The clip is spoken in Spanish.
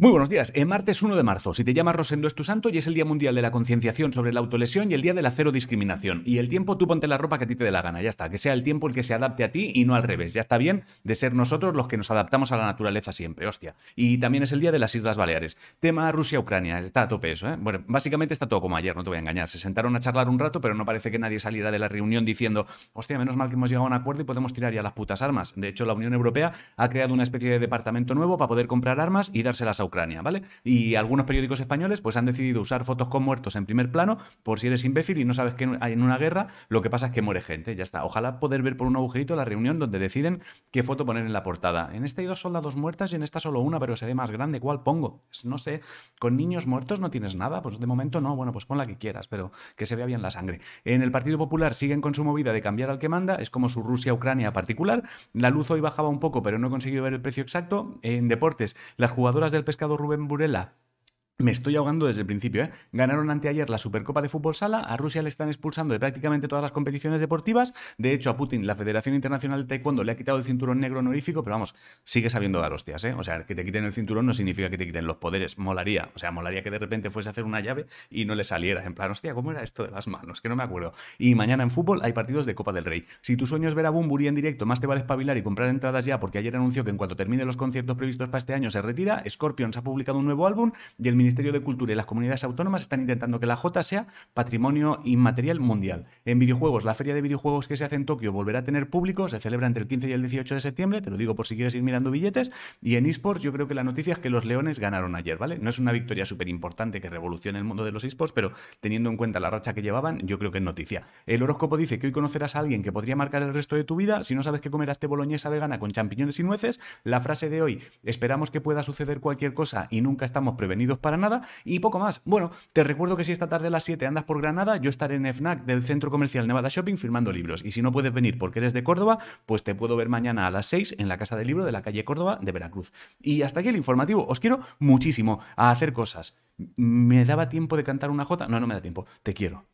Muy buenos días. El martes 1 de marzo, si te llamas Rosendo es tu santo y es el Día Mundial de la Concienciación sobre la Autolesión y el Día de la Cero Discriminación. Y el tiempo tú ponte la ropa que a ti te dé la gana, ya está. Que sea el tiempo el que se adapte a ti y no al revés. Ya está bien de ser nosotros los que nos adaptamos a la naturaleza siempre, hostia. Y también es el Día de las Islas Baleares. Tema Rusia-Ucrania, está a tope eso, ¿eh? Bueno, básicamente está todo como ayer, no te voy a engañar. Se sentaron a charlar un rato, pero no parece que nadie saliera de la reunión diciendo, hostia, menos mal que hemos llegado a un acuerdo y podemos tirar ya las putas armas. De hecho, la Unión Europea ha creado una especie de departamento nuevo para poder comprar armas y dárselas a Ucrania, ¿vale? Y algunos periódicos españoles pues han decidido usar fotos con muertos en primer plano por si eres imbécil y no sabes que en una guerra lo que pasa es que muere gente. Ya está. Ojalá poder ver por un agujerito la reunión donde deciden qué foto poner en la portada. En esta hay dos soldados muertas y en esta solo una, pero se ve más grande. ¿Cuál pongo? No sé. Con niños muertos no tienes nada. Pues de momento no. Bueno, pues pon la que quieras, pero que se vea bien la sangre. En el Partido Popular siguen con su movida de cambiar al que manda. Es como su Rusia-Ucrania particular. La luz hoy bajaba un poco, pero no he conseguido ver el precio exacto. En deportes, las jugadoras del pescado Rubén Burela me estoy ahogando desde el principio, ¿eh? Ganaron anteayer la Supercopa de Fútbol Sala, a Rusia le están expulsando de prácticamente todas las competiciones deportivas, de hecho a Putin la Federación Internacional de Taekwondo le ha quitado el cinturón negro honorífico, pero vamos, sigue sabiendo dar hostias, ¿eh? O sea, que te quiten el cinturón no significa que te quiten los poderes, molaría, o sea, molaría que de repente fuese a hacer una llave y no le saliera, en plan, hostia, ¿cómo era esto de las manos? Que no me acuerdo. Y mañana en fútbol hay partidos de Copa del Rey. Si tu sueño es ver a Bumburi en directo, más te vale espabilar y comprar entradas ya, porque ayer anunció que en cuanto termine los conciertos previstos para este año se retira, Scorpions ha publicado un nuevo álbum y el Ministerio de Cultura y la comunidades autónomas están intentando que la J sea patrimonio inmaterial mundial. En videojuegos, la feria de videojuegos que se hace en Tokio volverá a tener público, se celebra entre el 15 y el 18 de septiembre, te lo digo por si quieres ir mirando billetes. Y en esports, yo creo que la noticia es que los Leones ganaron ayer, ¿vale? No es una victoria súper importante que revolucione el mundo de los esports, pero teniendo en cuenta la racha que llevaban, yo creo que es noticia. El horóscopo dice que hoy conocerás a alguien que podría marcar el resto de tu vida. Si no sabes qué comer, hazte boloñesa vegana con champiñones y nueces. La frase de hoy, esperamos que pueda suceder cualquier cosa y nunca estamos prevenidos para nada. Y poco más. Bueno, te recuerdo que si esta tarde a las 7 andas por Granada, yo estaré en FNAC del Centro Comercial Nevada Shopping firmando libros. Y si no puedes venir porque eres de Córdoba, pues te puedo ver mañana a las 6 en la Casa del Libro de la calle Córdoba de Veracruz. Y hasta aquí el informativo. Os quiero muchísimo a hacer cosas. ¿Me daba tiempo de cantar una jota? No, no me da tiempo. Te quiero.